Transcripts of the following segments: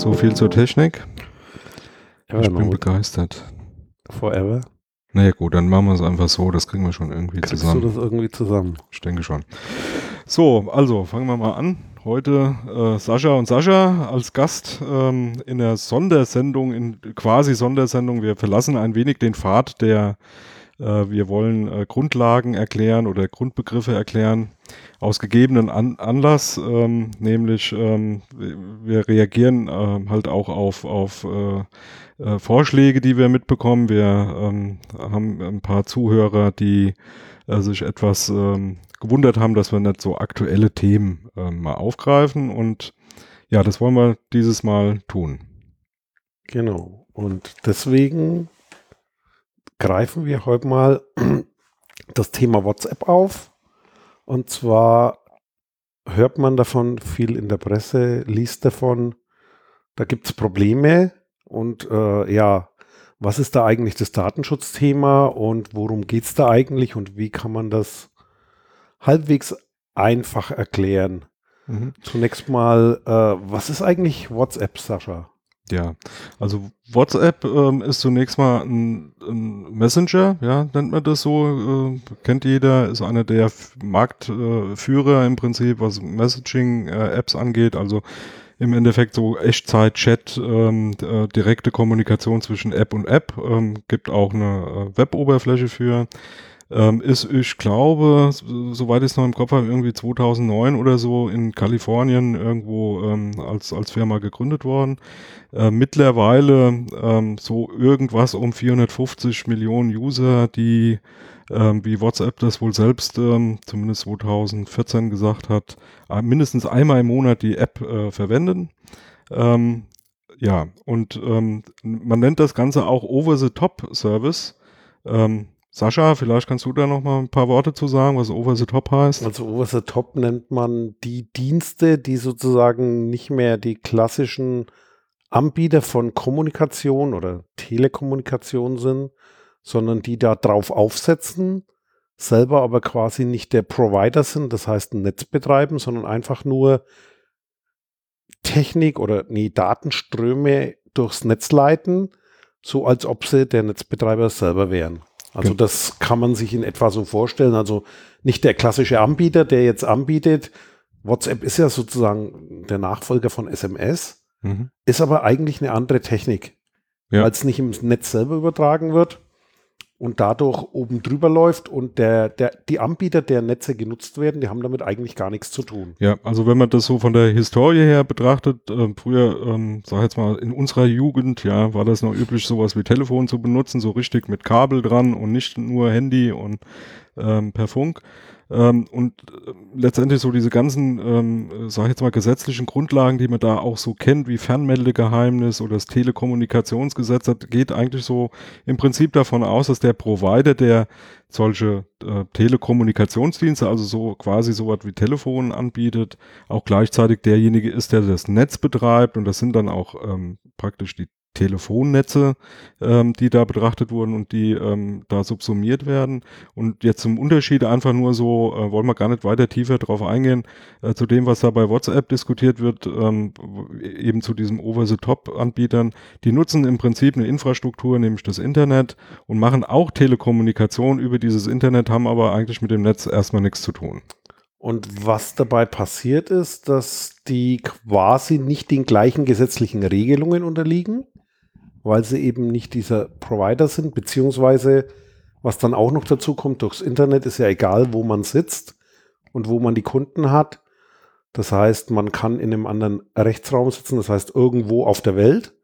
So viel zur Technik. Ich bin begeistert. Forever. Naja gut, dann machen wir es einfach so. Das kriegen wir schon irgendwie Kriegst zusammen. du das irgendwie zusammen? Ich denke schon. So, also fangen wir mal an. Heute äh, Sascha und Sascha als Gast ähm, in der Sondersendung, in quasi Sondersendung. Wir verlassen ein wenig den Pfad der, äh, wir wollen äh, Grundlagen erklären oder Grundbegriffe erklären, aus gegebenen An Anlass, ähm, nämlich ähm, wir- reagieren ähm, halt auch auf, auf äh, äh, Vorschläge, die wir mitbekommen. Wir ähm, haben ein paar Zuhörer, die äh, sich etwas ähm, gewundert haben, dass wir nicht so aktuelle Themen ähm, mal aufgreifen. Und ja, das wollen wir dieses Mal tun. Genau. Und deswegen greifen wir heute mal das Thema WhatsApp auf. Und zwar hört man davon viel in der Presse, liest davon, da gibt es Probleme. Und äh, ja, was ist da eigentlich das Datenschutzthema und worum geht es da eigentlich und wie kann man das halbwegs einfach erklären? Zunächst mal, äh, was ist eigentlich WhatsApp, Sascha? Ja, also WhatsApp ähm, ist zunächst mal ein, ein Messenger, ja, nennt man das so, äh, kennt jeder, ist einer der Marktführer im Prinzip, was Messaging-Apps angeht, also im Endeffekt so Echtzeit-Chat, ähm, äh, direkte Kommunikation zwischen App und App, ähm, gibt auch eine äh, Web-Oberfläche für. Ähm, ist, ich glaube, soweit ich es noch im Kopf habe, irgendwie 2009 oder so in Kalifornien irgendwo ähm, als, als Firma gegründet worden. Äh, mittlerweile ähm, so irgendwas um 450 Millionen User, die ähm, wie WhatsApp das wohl selbst ähm, zumindest 2014 gesagt hat, äh, mindestens einmal im Monat die App äh, verwenden. Ähm, ja, und man nennt das Ganze auch Over-the-Top-Service. Ähm, Sascha, vielleicht kannst du da noch mal ein paar Worte zu sagen, was Over-the-Top heißt. Also over the top nennt man die Dienste, die sozusagen nicht mehr die klassischen Anbieter von Kommunikation oder Telekommunikation sind, sondern die da drauf aufsetzen, selber aber quasi nicht der Provider sind, das heißt ein Netz betreiben, sondern einfach nur Technik oder nee, Datenströme durchs Netz leiten, so als ob sie der Netzbetreiber selber wären. Also das kann man sich in etwa so vorstellen. Also nicht der klassische Anbieter, der jetzt anbietet. WhatsApp ist ja sozusagen der Nachfolger von SMS, Mhm. ist aber eigentlich eine andere Technik, Ja. weil es nicht im Netz selber übertragen wird und dadurch oben drüber läuft und der, der, die Anbieter, der Netze genutzt werden, die haben damit eigentlich gar nichts zu tun. Ja, also wenn man das so von der Historie her betrachtet, äh, früher, ähm, sag jetzt mal, in unserer Jugend, ja, war das noch üblich, sowas wie Telefon zu benutzen, so richtig mit Kabel dran und nicht nur Handy und ähm, per Funk. Ähm, und äh, letztendlich so diese ganzen, ähm, äh, sag ich jetzt mal, gesetzlichen Grundlagen, die man da auch so kennt, wie Fernmeldegeheimnis oder das Telekommunikationsgesetz, das geht eigentlich so im Prinzip davon aus, dass der Provider, der solche äh, Telekommunikationsdienste, also so quasi so was wie Telefon anbietet, auch gleichzeitig derjenige ist, der das Netz betreibt. Und das sind dann auch ähm, praktisch die Telefonnetze, ähm, die da betrachtet wurden und die ähm, da subsumiert werden. Und jetzt zum Unterschied einfach nur so, äh, wollen wir gar nicht weiter tiefer drauf eingehen, äh, zu dem, was da bei WhatsApp diskutiert wird, ähm, eben zu diesem Over-the-Top-Anbietern. Die nutzen im Prinzip eine Infrastruktur, nämlich das Internet und machen auch Telekommunikation über dieses Internet, haben aber eigentlich mit dem Netz erstmal nichts zu tun. Und was dabei passiert ist, dass die quasi nicht den gleichen gesetzlichen Regelungen unterliegen, weil sie eben nicht dieser Provider sind, beziehungsweise was dann auch noch dazu kommt, durchs Internet ist ja egal, wo man sitzt und wo man die Kunden hat. Das heißt, man kann in einem anderen Rechtsraum sitzen, das heißt irgendwo auf der Welt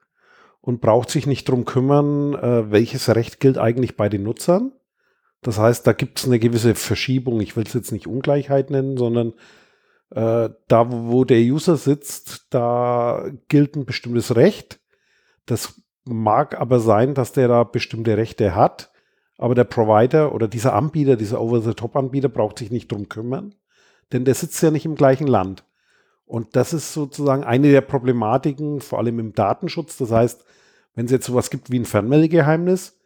und braucht sich nicht drum kümmern, äh, welches Recht gilt eigentlich bei den Nutzern. Das heißt, da gibt es eine gewisse Verschiebung. Ich will es jetzt nicht Ungleichheit nennen, sondern äh, da, wo der User sitzt, da gilt ein bestimmtes Recht. Das mag aber sein, dass der da bestimmte Rechte hat, aber der Provider oder dieser Anbieter, dieser Over-the-Top-Anbieter braucht sich nicht drum kümmern, denn der sitzt ja nicht im gleichen Land. Und das ist sozusagen eine der Problematiken, vor allem im Datenschutz. Das heißt, wenn es jetzt sowas gibt wie ein Fernmeldegeheimnis,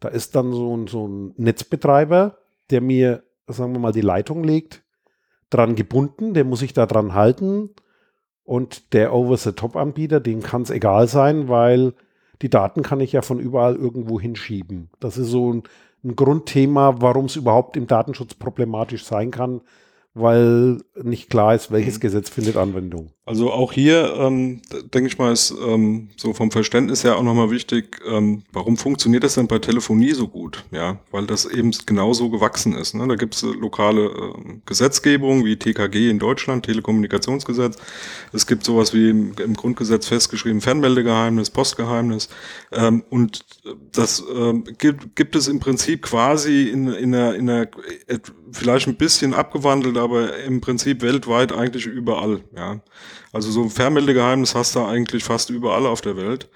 da ist dann so ein, so ein Netzbetreiber, der mir, sagen wir mal, die Leitung legt, dran gebunden, der muss sich da dran halten Und der Over-the-Top-Anbieter, dem kann es egal sein, weil die Daten kann ich ja von überall irgendwo hinschieben. Das ist so ein, ein Grundthema, warum es überhaupt im Datenschutz problematisch sein kann, weil nicht klar ist, welches mhm. Gesetz findet Anwendung. Also auch hier, ähm, denke ich mal, ist ähm, so vom Verständnis her auch nochmal wichtig, ähm, warum funktioniert das denn bei Telefonie so gut? Ja, weil das eben genauso gewachsen ist. Ne? Da gibt es lokale äh, Gesetzgebung wie TKG in Deutschland, Telekommunikationsgesetz. Es gibt sowas wie im, im Grundgesetz festgeschrieben Fernmeldegeheimnis, Postgeheimnis. Ähm, und das äh, gibt, gibt es im Prinzip quasi in, in einer, in einer vielleicht ein bisschen abgewandelt, aber im Prinzip weltweit eigentlich überall. Ja. Also so ein Fernmeldegeheimnis hast du eigentlich fast überall auf der Welt.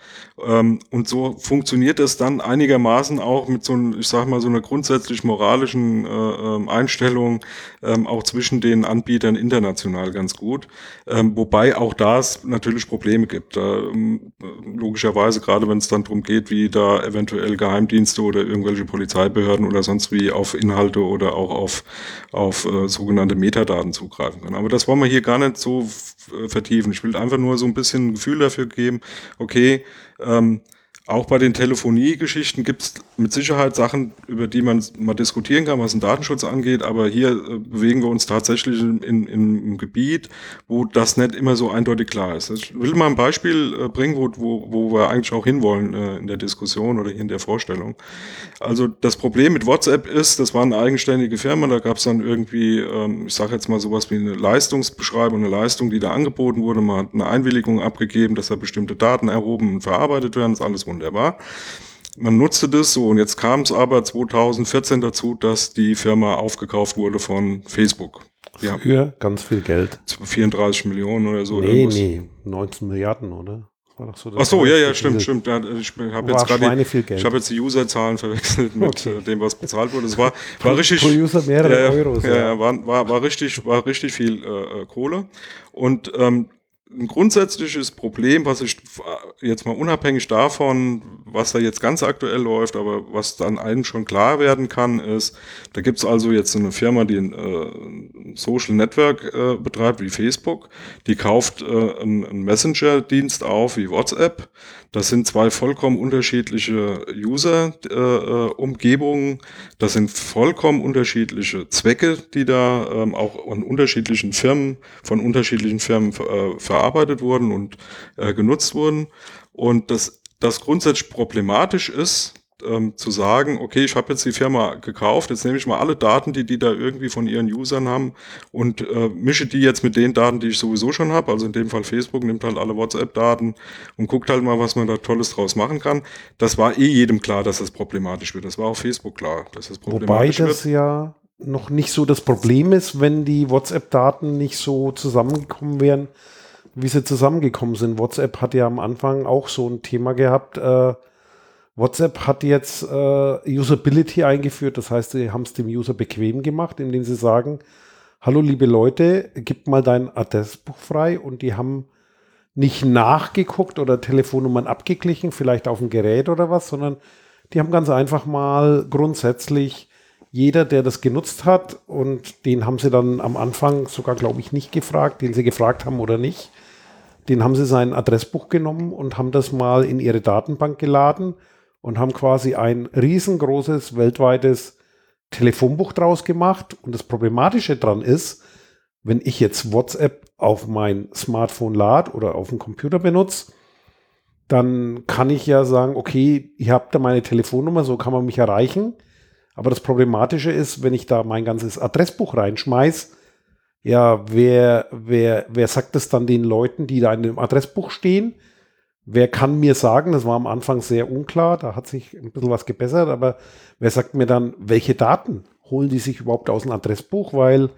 Ähm, und so funktioniert es dann einigermaßen auch mit so, einem, ich sag mal, so einer grundsätzlich moralischen äh, ähm, Einstellung ähm, auch zwischen den Anbietern international ganz gut. Wobei auch da es natürlich Probleme gibt. Logischerweise, gerade wenn es dann darum geht, wie da eventuell Geheimdienste oder irgendwelche Polizeibehörden oder sonst wie auf Inhalte oder auch auf, auf äh, sogenannte Metadaten zugreifen können. Aber das wollen wir hier gar nicht so vertiefen. Ich will einfach nur so ein bisschen ein Gefühl dafür geben, okay, ähm, auch bei den Telefonie-Geschichten gibt es mit Sicherheit Sachen, über die man mal diskutieren kann, was den Datenschutz angeht, aber hier äh, bewegen wir uns tatsächlich in, in, einem Gebiet, wo das nicht immer so eindeutig klar ist. Ich will mal ein Beispiel äh, bringen, wo, wo, wo wir eigentlich auch hinwollen äh, in der Diskussion oder in der Vorstellung. Also das Problem mit WhatsApp ist, das war eine eigenständige Firma, da gab es dann irgendwie, ähm, ich sage jetzt mal sowas wie eine Leistungsbeschreibung, eine Leistung, die da angeboten wurde, man hat eine Einwilligung abgegeben, dass da bestimmte Daten erhoben und verarbeitet werden, ist alles wunderbar. Man nutzte das so und jetzt kam es aber 2014 dazu, dass die Firma aufgekauft wurde von Facebook. Ja. Für ganz viel Geld. 34 Millionen oder so. Nee, irgendwas. nee, 19 Milliarden, oder? So Ach so, ja, ja, stimmt, stimmt. Ich habe jetzt gerade ich habe jetzt die Userzahlen verwechselt mit okay. Äh, dem, was bezahlt wurde. Es war, war richtig. Pro User mehrere ja, Euros. Ja, ja, war, war, war richtig, war richtig viel äh, äh Kohle. Und ähm, ein grundsätzliches Problem, was ich jetzt mal unabhängig davon, was da jetzt ganz aktuell läuft, aber was dann allen schon klar werden kann, ist, da gibt es also jetzt eine Firma, die ein äh, Social Network äh, betreibt, wie Facebook, die kauft äh, einen, Messenger-Dienst auf, wie WhatsApp. Das sind zwei vollkommen unterschiedliche User-Umgebungen. Äh, das sind vollkommen unterschiedliche Zwecke, die da ähm, auch an unterschiedlichen Firmen, von unterschiedlichen Firmen äh, verarbeitet wurden und äh, genutzt wurden. Und das, das grundsätzlich problematisch ist, ähm, zu sagen, okay, ich habe jetzt die Firma gekauft, jetzt nehme ich mal alle Daten, die die da irgendwie von ihren Usern haben und äh, mische die jetzt mit den Daten, die ich sowieso schon habe. Also in dem Fall Facebook nimmt halt alle WhatsApp-Daten und guckt halt mal, was man da Tolles draus machen kann. Das war eh jedem klar, dass das problematisch wird. Das war auch Facebook klar, dass das problematisch Wobei das wird. ja noch nicht so das Problem ist, wenn die WhatsApp-Daten nicht so zusammengekommen wären, wie sie zusammengekommen sind. WhatsApp hat ja am Anfang auch so ein Thema gehabt, äh, WhatsApp hat jetzt äh, Usability eingeführt, das heißt, sie haben es dem User bequem gemacht, indem sie sagen, hallo liebe Leute, gib mal dein Adressbuch frei. Und die haben nicht nachgeguckt oder Telefonnummern abgeglichen, vielleicht auf dem Gerät oder was, sondern die haben ganz einfach mal grundsätzlich jeder, der das genutzt hat und den haben sie dann am Anfang sogar, glaube ich, nicht gefragt, den sie gefragt haben oder nicht, den haben sie sein Adressbuch genommen und haben das mal in ihre Datenbank geladen und haben quasi ein riesengroßes weltweites Telefonbuch draus gemacht. Und das Problematische dran ist, wenn ich jetzt WhatsApp auf mein Smartphone lade oder auf dem Computer benutze, dann kann ich ja sagen, okay, ihr habt da meine Telefonnummer, so kann man mich erreichen. Aber das Problematische ist, wenn ich da mein ganzes Adressbuch reinschmeiß, ja, wer, wer, wer sagt das dann den Leuten, die da in dem Adressbuch stehen? Wer kann mir sagen, das war am Anfang sehr unklar, da hat sich ein bisschen was gebessert, aber wer sagt mir dann, welche Daten holen die sich überhaupt aus dem Adressbuch, weil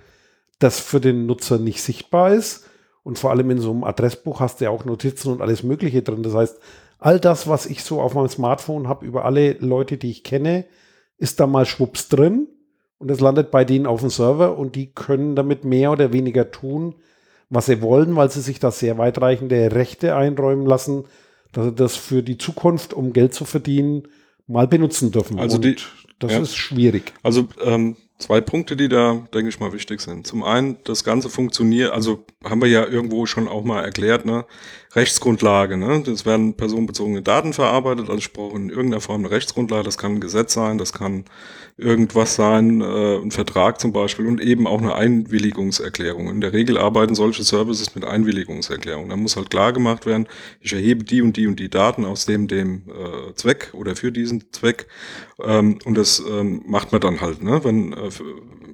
das für den Nutzer nicht sichtbar ist. Und vor allem in so einem Adressbuch hast du ja auch Notizen und alles Mögliche drin. Das heißt, all das, was ich so auf meinem Smartphone habe über alle Leute, die ich kenne, ist da mal schwupps drin und es landet bei denen auf dem Server und die können damit mehr oder weniger tun, was sie wollen, weil sie sich da sehr weitreichende Rechte einräumen lassen, dass sie das für die Zukunft, um Geld zu verdienen, mal benutzen dürfen. Also die, das ja. ist schwierig. Also ähm, Zwei Punkte, die da, denke ich mal, wichtig sind. Zum einen, das Ganze funktioniert, also haben wir ja irgendwo schon auch mal erklärt, ne? Rechtsgrundlage, ne? Das werden personenbezogene Daten verarbeitet, also ich brauche in irgendeiner Form eine Rechtsgrundlage, das kann ein Gesetz sein, das kann irgendwas sein, äh, ein Vertrag zum Beispiel und eben auch eine Einwilligungserklärung. In der Regel arbeiten solche Services mit Einwilligungserklärungen. Da muss halt klar gemacht werden, ich erhebe die und die und die Daten aus dem, dem äh, Zweck oder für diesen Zweck ähm, und das ähm, macht man dann halt, ne? Wenn äh,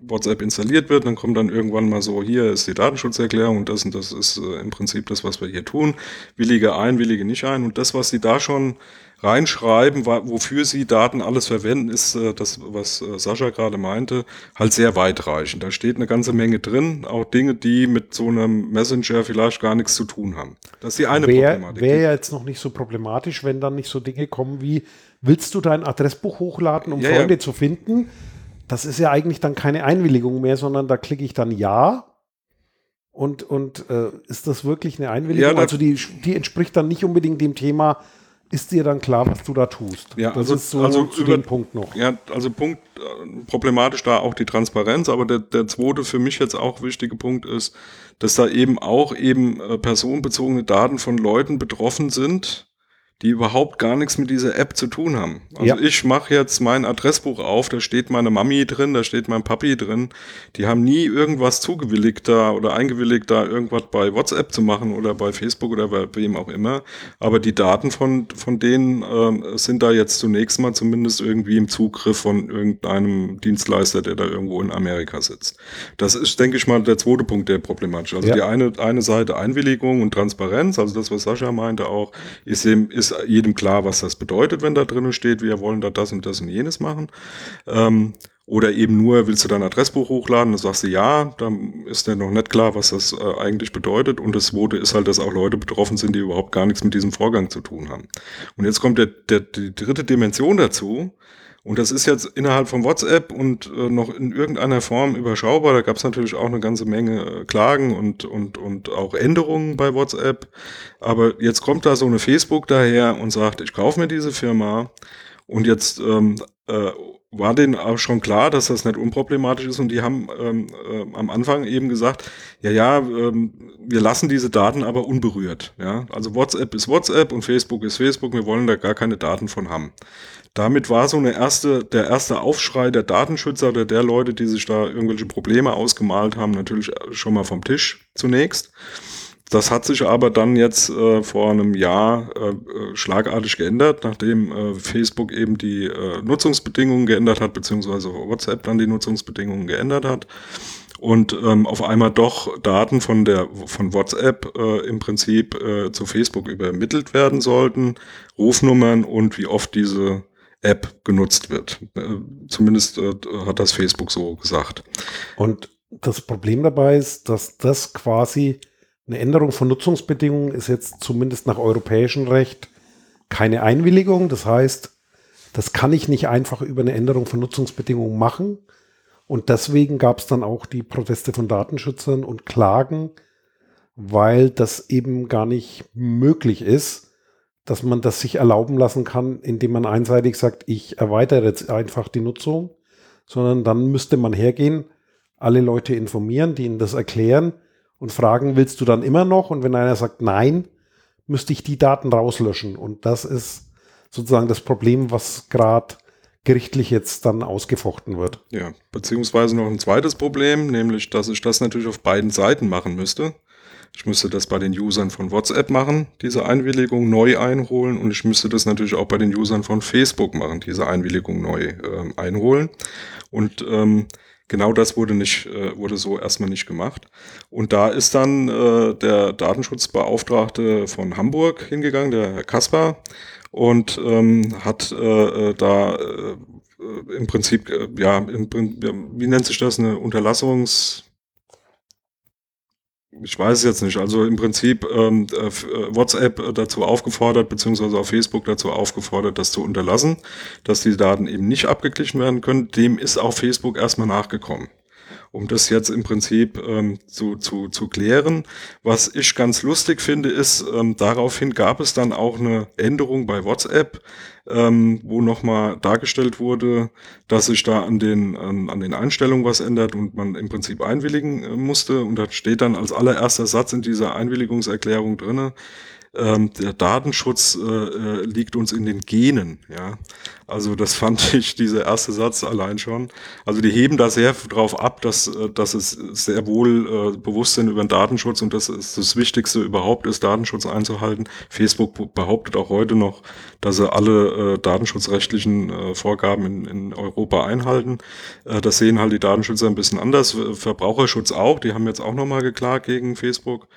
WhatsApp installiert wird, dann kommt dann irgendwann mal so, hier ist die Datenschutzerklärung und das und das ist äh, im Prinzip das, was wir hier tun. Willige ein, willige nicht ein. Und das, was sie da schon reinschreiben, wofür sie Daten alles verwenden, ist äh, das, was äh, Sascha gerade meinte, halt sehr weitreichend. Da steht eine ganze Menge drin, auch Dinge, die mit so einem Messenger vielleicht gar nichts zu tun haben. Das ist die eine wär, Problematik. Wäre ja jetzt noch nicht so problematisch, wenn dann nicht so Dinge kommen wie, willst du dein Adressbuch hochladen, um ja, Freunde ja. zu finden? das ist ja eigentlich dann keine Einwilligung mehr, sondern da klicke ich dann Ja. Und, und äh, ist das wirklich eine Einwilligung? Ja, also die, die entspricht dann nicht unbedingt dem Thema, ist dir dann klar, was du da tust? Ja, das also, ist so also zu über, dem Punkt noch. Ja, also Punkt, äh, problematisch da auch die Transparenz, aber der, der zweite für mich jetzt auch wichtige Punkt ist, dass da eben auch eben äh, personenbezogene Daten von Leuten betroffen sind, die überhaupt gar nichts mit dieser App zu tun haben. Also ja. ich mache jetzt mein Adressbuch auf, da steht meine Mami drin, da steht mein Papi drin. Die haben nie irgendwas zugewilligt da oder eingewilligt da irgendwas bei WhatsApp zu machen oder bei Facebook oder bei wem auch immer. Aber die Daten von, von denen äh, sind da jetzt zunächst mal zumindest irgendwie im Zugriff von irgendeinem Dienstleister, der da irgendwo in Amerika sitzt. Das ist, denke ich mal, der zweite Punkt, der problematisch ist. Also ja. die eine, eine Seite Einwilligung und Transparenz, also das, was Sascha meinte auch, ist eben, ist ist jedem klar, was das bedeutet, wenn da drinnen steht, wir wollen da das und das und jenes machen. Ähm, oder eben nur, willst du dein Adressbuch hochladen? Dann sagst du ja, dann ist dir noch nicht klar, was das äh, eigentlich bedeutet. Und das zweite ist halt, dass auch Leute betroffen sind, die überhaupt gar nichts mit diesem Vorgang zu tun haben. Und jetzt kommt der, der, die dritte Dimension dazu. Und das ist jetzt innerhalb von WhatsApp und äh, noch in irgendeiner Form überschaubar. Da gab es natürlich auch eine ganze Menge äh, Klagen und, und, und auch Änderungen bei WhatsApp. Aber jetzt kommt da so eine Facebook daher und sagt, ich kaufe mir diese Firma. Und jetzt ähm, äh, war denen auch schon klar, dass das nicht unproblematisch ist. Und die haben ähm, äh, am Anfang eben gesagt, ja, ja, ähm, wir lassen diese Daten aber unberührt. Ja, also WhatsApp ist WhatsApp und Facebook ist Facebook. Wir wollen da gar keine Daten von haben. Damit war so eine erste, der erste Aufschrei der Datenschützer oder der Leute, die sich da irgendwelche Probleme ausgemalt haben, natürlich schon mal vom Tisch zunächst. Das hat sich aber dann jetzt äh, vor einem Jahr äh, äh schlagartig geändert, nachdem äh, Facebook eben die äh, Nutzungsbedingungen geändert hat, beziehungsweise WhatsApp dann die Nutzungsbedingungen geändert hat und ähm, auf einmal doch Daten von der von WhatsApp äh, im Prinzip zu Facebook übermittelt werden sollten, Rufnummern und wie oft diese App genutzt wird. Zumindest hat das Facebook so gesagt. Und das Problem dabei ist, dass das quasi eine Änderung von Nutzungsbedingungen ist jetzt zumindest nach europäischem Recht keine Einwilligung. Das heißt, das kann ich nicht einfach über eine Änderung von Nutzungsbedingungen machen. Und deswegen gab es dann auch die Proteste von Datenschützern und Klagen, weil das eben gar nicht möglich ist, dass man das sich erlauben lassen kann, indem man einseitig sagt, ich erweitere jetzt einfach die Nutzung, sondern dann müsste man hergehen, alle Leute informieren, die ihnen das erklären und fragen, willst du dann immer noch? Und wenn einer sagt nein, müsste ich die Daten rauslöschen. Und das ist sozusagen das Problem, was gerade gerichtlich jetzt dann ausgefochten wird. Ja, beziehungsweise noch ein zweites Problem, nämlich, dass ich das natürlich auf beiden Seiten machen müsste. Ich müsste das bei den Usern von WhatsApp machen, diese Einwilligung neu einholen und ich müsste das natürlich auch bei den Usern von Facebook machen, diese Einwilligung neu äh, einholen. Und ähm, genau das wurde nicht, äh, wurde so erstmal nicht gemacht. Und da ist dann äh, der Datenschutzbeauftragte von Hamburg hingegangen, der Herr Kaspar, und ähm, hat äh, äh da äh, im Prinzip, äh, ja, im, wie nennt sich das, eine Unterlassungs ich weiß es jetzt nicht, also im Prinzip ähm, äh, äh WhatsApp dazu aufgefordert, beziehungsweise auf Facebook dazu aufgefordert, das zu unterlassen, dass die Daten eben nicht abgeglichen werden können. Dem ist auch Facebook erstmal nachgekommen. Um das jetzt im Prinzip ähm, zu, zu, zu klären. Was ich ganz lustig finde, ist, ähm, daraufhin gab es dann auch eine Änderung bei WhatsApp, ähm, wo nochmal dargestellt wurde, dass sich da an den, an, an den Einstellungen was ändert und man im Prinzip einwilligen äh, musste. Und da steht dann als allererster Satz in dieser Einwilligungserklärung drinne, ähm, der Datenschutz äh, äh, liegt uns in den Genen, ja. Also das fand ich, dieser erste Satz allein schon. Also die heben da sehr drauf ab, dass, äh, dass es sehr wohl äh, Bewusstsein über den Datenschutz und das ist das Wichtigste überhaupt ist, Datenschutz einzuhalten. Facebook behauptet auch heute noch, dass sie alle äh, datenschutzrechtlichen äh, Vorgaben in, in Europa einhalten. Äh, das sehen halt die Datenschützer ein bisschen anders. Verbraucherschutz auch, die haben jetzt auch nochmal geklagt gegen Facebook.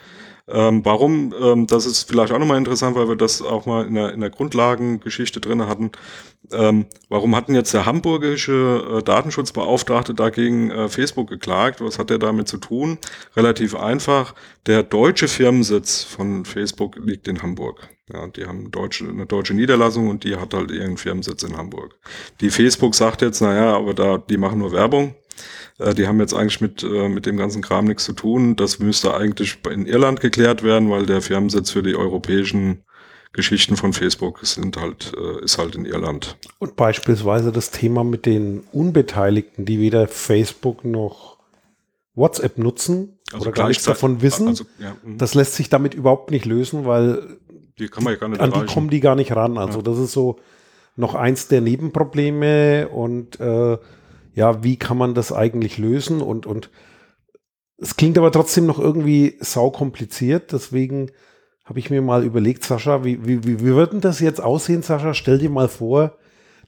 Ähm, warum? Ähm, das ist vielleicht auch nochmal interessant, weil wir das auch mal in der, in der Grundlagengeschichte drin hatten. Ähm, warum hatten jetzt der hamburgische äh, Datenschutzbeauftragte dagegen äh, Facebook geklagt? Was hat er damit zu tun? Relativ einfach. Der deutsche Firmensitz von Facebook liegt in Hamburg. Ja, die haben deutsche, eine deutsche Niederlassung und die hat halt ihren Firmensitz in Hamburg. Die Facebook sagt jetzt, naja, aber da, die machen nur Werbung. Äh, die haben jetzt eigentlich mit, äh, mit dem ganzen Kram nichts zu tun. Das müsste eigentlich in Irland geklärt werden, weil der Firmensitz für die europäischen Geschichten von Facebook sind halt, äh, ist halt in Irland. Und beispielsweise das Thema mit den Unbeteiligten, die weder Facebook noch WhatsApp nutzen also oder gar nichts davon wissen, also, ja, mhm. das lässt sich damit überhaupt nicht lösen, weil die kann man ja gar nicht an die kommen die gar nicht ran. Also ja. das ist so noch eins der Nebenprobleme und äh, ja, wie kann man das eigentlich lösen? Und, und es klingt aber trotzdem noch irgendwie saukompliziert. Deswegen habe ich mir mal überlegt, Sascha, wie, wie, wie, wie wird denn das jetzt aussehen, Sascha? Stell dir mal vor,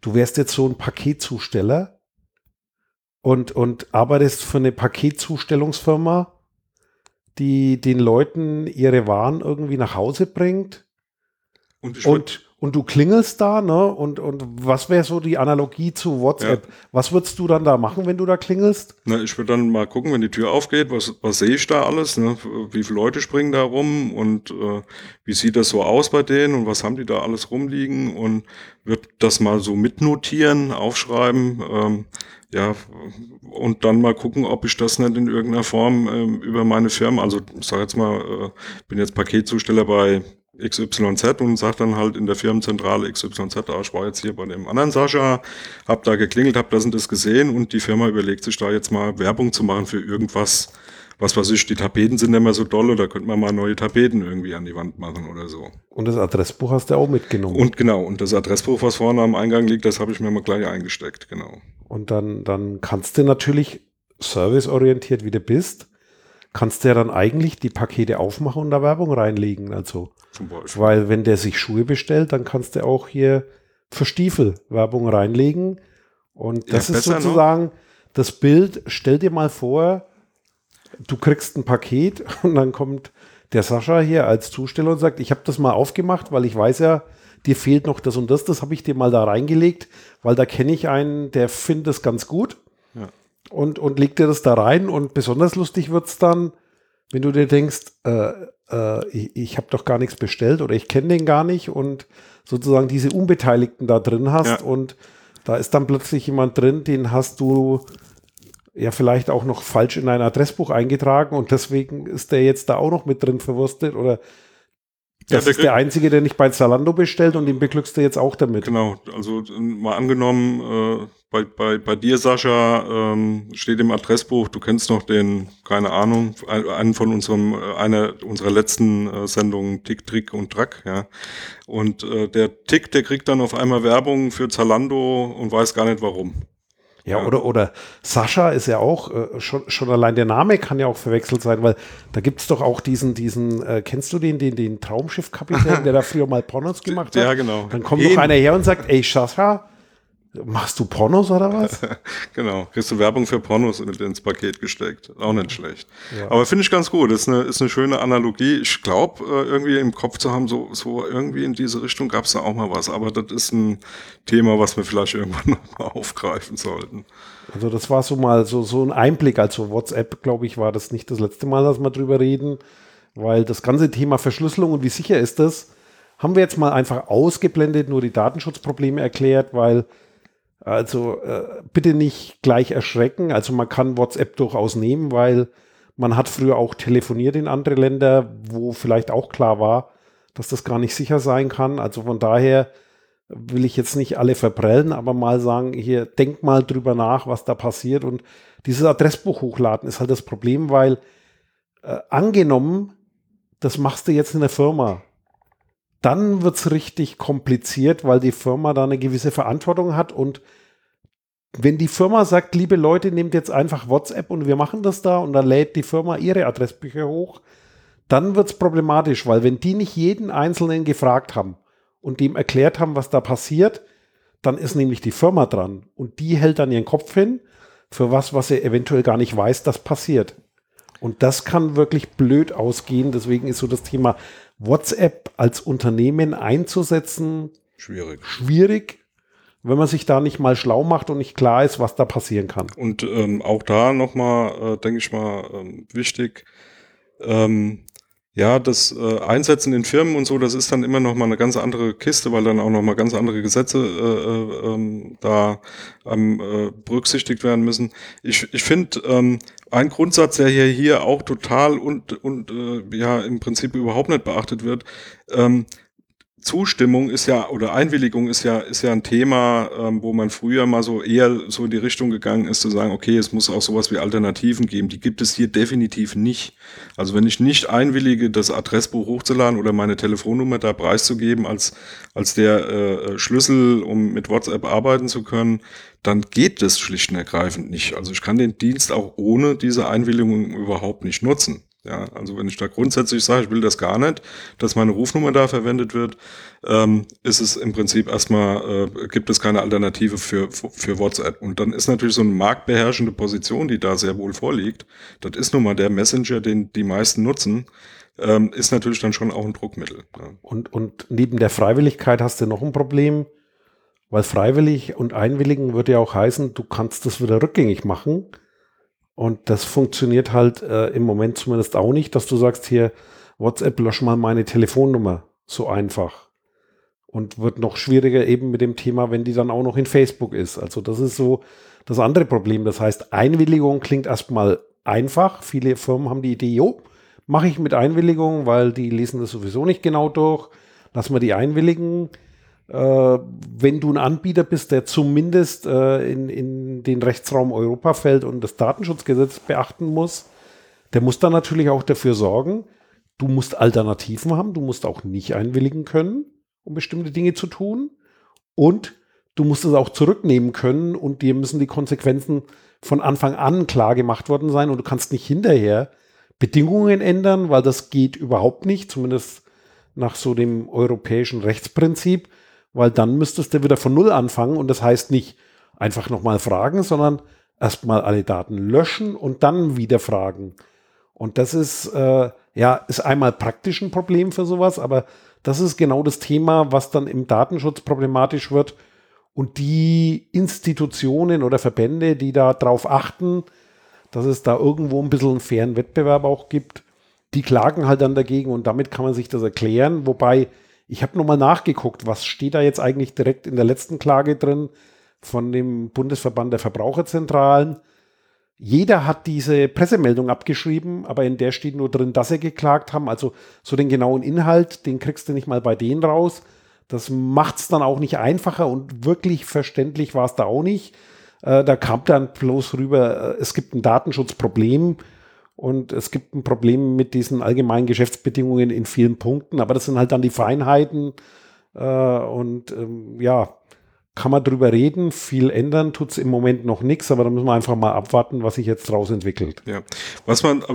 du wärst jetzt so ein Paketzusteller und, und arbeitest für eine Paketzustellungsfirma, die den Leuten ihre Waren irgendwie nach Hause bringt. Und, und, und du klingelst da, ne? Und, und was wäre so die Analogie zu WhatsApp? Ja. Was würdest du dann da machen, wenn du da klingelst? Na, ich würde dann mal gucken, wenn die Tür aufgeht, was, was sehe ich da alles? Ne? Wie viele Leute springen da rum und äh, wie sieht das so aus bei denen und was haben die da alles rumliegen? Und wird das mal so mitnotieren, aufschreiben. Ähm, ja, und dann mal gucken, ob ich das nicht in irgendeiner Form ähm, über meine Firma, also ich sag jetzt mal, äh, bin jetzt Paketzusteller bei XYZ und sagt dann halt in der Firmenzentrale XYZ, ah, ich war jetzt hier bei dem anderen Sascha, hab da geklingelt, hab das und das gesehen und die Firma überlegt sich da jetzt mal Werbung zu machen für irgendwas, was weiß ich, die Tapeten sind mehr so doll, da könnte man mal neue Tapeten irgendwie an die Wand machen oder so. Und das Adressbuch hast du auch mitgenommen. Und genau, und das Adressbuch, was vorne am Eingang liegt, das habe ich mir mal gleich eingesteckt, genau. Und dann, dann kannst du natürlich serviceorientiert, wie du bist, kannst du ja dann eigentlich die Pakete aufmachen und da Werbung reinlegen. Also. Weil wenn der sich Schuhe bestellt, dann kannst du auch hier für Stiefel Werbung reinlegen. Und das ja, ist sozusagen noch. das Bild. Stell dir mal vor, du kriegst ein Paket und dann kommt der Sascha hier als Zusteller und sagt, ich habe das mal aufgemacht, weil ich weiß ja, dir fehlt noch das und das, das habe ich dir mal da reingelegt, weil da kenne ich einen, der findet es ganz gut. Und, und legt dir das da rein und besonders lustig wird es dann, wenn du dir denkst, äh, äh, ich, ich habe doch gar nichts bestellt oder ich kenne den gar nicht und sozusagen diese Unbeteiligten da drin hast ja. und da ist dann plötzlich jemand drin, den hast du ja vielleicht auch noch falsch in dein Adressbuch eingetragen und deswegen ist der jetzt da auch noch mit drin verwurstet oder das ja, ist der Einzige, der nicht bei Zalando bestellt und den beglückst du jetzt auch damit. Genau, also mal angenommen, äh, bei, bei, bei dir, Sascha, ähm, steht im Adressbuch, du kennst noch den, keine Ahnung, einen von unserem, äh, einer unserer letzten äh, Sendungen, Tick, Trick und Track, ja. Und äh, der Tick, der kriegt dann auf einmal Werbung für Zalando und weiß gar nicht warum. Ja, ja, oder, oder Sascha ist ja auch, äh, schon, schon allein der Name kann ja auch verwechselt sein, weil da gibt es doch auch diesen, diesen, äh, kennst du den, den, den Traumschiffkapitän, der da früher mal Pornos gemacht hat? Ja, genau. Dann kommt noch einer her und sagt, ey Sascha, Machst du Pornos oder was? genau, kriegst du Werbung für Pornos ins Paket gesteckt. Auch nicht schlecht. Ja. Aber finde ich ganz gut. Das ist eine, ist eine schöne Analogie. Ich glaube, äh, irgendwie im Kopf zu haben, so, so irgendwie in diese Richtung gab es da auch mal was. Aber das ist ein Thema, was wir vielleicht irgendwann nochmal aufgreifen sollten. Also das war so mal so, so ein Einblick. Also WhatsApp, glaube ich, war das nicht das letzte Mal, dass wir drüber reden. Weil das ganze Thema Verschlüsselung und wie sicher ist das, haben wir jetzt mal einfach ausgeblendet, nur die Datenschutzprobleme erklärt, weil Also äh, bitte nicht gleich erschrecken. Also man kann WhatsApp durchaus nehmen, weil man hat früher auch telefoniert in andere Länder, wo vielleicht auch klar war, dass das gar nicht sicher sein kann. Also von daher will ich jetzt nicht alle verprellen, aber mal sagen, hier denk mal drüber nach, was da passiert. Und dieses Adressbuch hochladen ist halt das Problem, weil äh, angenommen, das machst du jetzt in der Firma, dann wird es richtig kompliziert, weil die Firma da eine gewisse Verantwortung hat und wenn die Firma sagt, liebe Leute, nehmt jetzt einfach WhatsApp und wir machen das da und dann lädt die Firma ihre Adressbücher hoch, dann wird es problematisch, weil wenn die nicht jeden Einzelnen gefragt haben und dem erklärt haben, was da passiert, dann ist nämlich die Firma dran und die hält dann ihren Kopf hin für was, was er eventuell gar nicht weiß, das passiert. Und das kann wirklich blöd ausgehen. Deswegen ist so das Thema WhatsApp als Unternehmen einzusetzen schwierig. Schwierig, wenn man sich da nicht mal schlau macht und nicht klar ist, was da passieren kann. Und ähm, auch da nochmal, äh, denke ich mal, ähm, wichtig, ähm, ja, das äh, Einsetzen in Firmen und so, das ist dann immer noch mal eine ganz andere Kiste, weil dann auch noch mal ganz andere Gesetze äh, äh, ähm, da ähm, äh, berücksichtigt werden müssen. Ich, ich finde, ähm, ein Grundsatz, der hier, hier auch total und, und äh, ja im Prinzip überhaupt nicht beachtet wird, ähm, Zustimmung ist ja oder Einwilligung ist ja ist ja ein Thema, ähm, wo man früher mal so eher so in die Richtung gegangen ist zu sagen, okay, es muss auch sowas wie Alternativen geben. Die gibt es hier definitiv nicht. Also wenn ich nicht einwillige, das Adressbuch hochzuladen oder meine Telefonnummer da preiszugeben als als der äh, Schlüssel, um mit WhatsApp arbeiten zu können, dann geht das schlicht und ergreifend nicht. Also ich kann den Dienst auch ohne diese Einwilligung überhaupt nicht nutzen. Ja, also wenn ich da grundsätzlich sage, ich will das gar nicht, dass meine Rufnummer da verwendet wird, ähm, ist es im Prinzip erstmal, äh, gibt es keine Alternative für, für WhatsApp. Und dann ist natürlich so eine marktbeherrschende Position, die da sehr wohl vorliegt. Das ist nun mal der Messenger, den die meisten nutzen, ähm, ist natürlich dann schon auch ein Druckmittel. Ja. Und, und neben der Freiwilligkeit hast du noch ein Problem, weil freiwillig und einwilligen würde ja auch heißen, du kannst das wieder rückgängig machen. Und das funktioniert halt äh, im Moment zumindest auch nicht, dass du sagst hier, WhatsApp, lösch mal meine Telefonnummer. So einfach. Und wird noch schwieriger eben mit dem Thema, wenn die dann auch noch in Facebook ist. Also das ist so das andere Problem. Das heißt, Einwilligung klingt erstmal einfach. Viele Firmen haben die Idee, jo, mache ich mit Einwilligung, weil die lesen das sowieso nicht genau durch. Lass mal die einwilligen wenn du ein Anbieter bist, der zumindest äh, in, in den Rechtsraum Europa fällt und das Datenschutzgesetz beachten muss, der muss dann natürlich auch dafür sorgen, du musst Alternativen haben, du musst auch nicht einwilligen können, um bestimmte Dinge zu tun. Und du musst es auch zurücknehmen können und dir müssen die Konsequenzen von Anfang an klar gemacht worden sein und du kannst nicht hinterher Bedingungen ändern, weil das geht überhaupt nicht, zumindest nach so dem europäischen Rechtsprinzip weil dann müsstest du wieder von Null anfangen und das heißt nicht einfach nochmal fragen, sondern erstmal alle Daten löschen und dann wieder fragen. Und das ist, äh, ja, ist einmal praktisch ein Problem für sowas, aber das ist genau das Thema, was dann im Datenschutz problematisch wird. Und die Institutionen oder Verbände, die da drauf achten, dass es da irgendwo ein bisschen einen fairen Wettbewerb auch gibt, die klagen halt dann dagegen und damit kann man sich das erklären. Wobei ich habe nochmal nachgeguckt, was steht da jetzt eigentlich direkt in der letzten Klage drin von dem Bundesverband der Verbraucherzentralen. Jeder hat diese Pressemeldung abgeschrieben, aber in der steht nur drin, dass sie geklagt haben. Also so den genauen Inhalt, den kriegst du nicht mal bei denen raus. Das macht es dann auch nicht einfacher und wirklich verständlich war es da auch nicht. Äh, da kam dann bloß rüber, äh, es gibt ein Datenschutzproblem und es gibt ein Problem mit diesen allgemeinen Geschäftsbedingungen in vielen Punkten, aber das sind halt dann die Feinheiten. Äh, und ähm, ja, kann man drüber reden, viel ändern tut es im Moment noch nichts, aber da müssen wir einfach mal abwarten, was sich jetzt draus entwickelt. Ja, was man,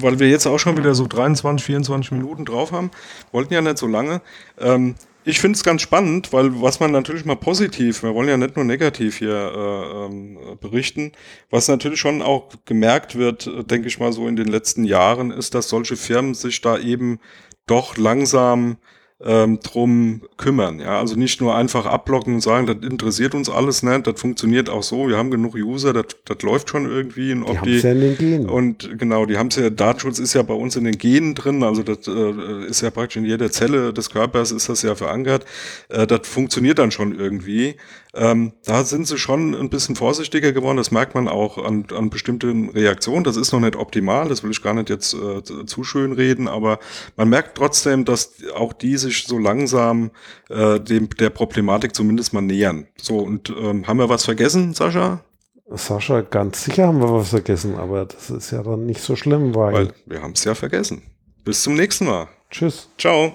weil wir jetzt auch schon wieder so 23, 24 Minuten drauf haben, wollten ja nicht so lange. Ähm, ich finde es ganz spannend, weil was man natürlich mal positiv, wir wollen ja nicht nur negativ hier äh, ähm, berichten, was natürlich schon auch gemerkt wird, äh, denke ich mal so in den letzten Jahren, ist, dass solche Firmen sich da eben doch langsam ähm, drum kümmern. Ja, also nicht nur einfach abblocken und sagen, das interessiert uns alles nicht, das funktioniert auch so, wir haben genug User, das, das läuft schon irgendwie. Und, die, die ja in den Genen. und genau, die haben es ja, Datenschutz ist ja bei uns in den Genen drin, also das äh, ist ja praktisch in jeder Zelle des Körpers ist das ja verankert. Äh, das funktioniert dann schon irgendwie. Ähm, da sind sie schon ein bisschen vorsichtiger geworden. Das merkt man auch an, an bestimmten Reaktionen. Das ist noch nicht optimal. Das will ich gar nicht jetzt äh, zu schön reden, aber man merkt trotzdem, dass auch die sich so langsam äh, dem der Problematik zumindest mal nähern. So und ähm, haben wir was vergessen, Sascha? Sascha, ganz sicher haben wir was vergessen, aber das ist ja dann nicht so schlimm, weil, weil wir haben es ja vergessen. Bis zum nächsten Mal. Tschüss. Ciao.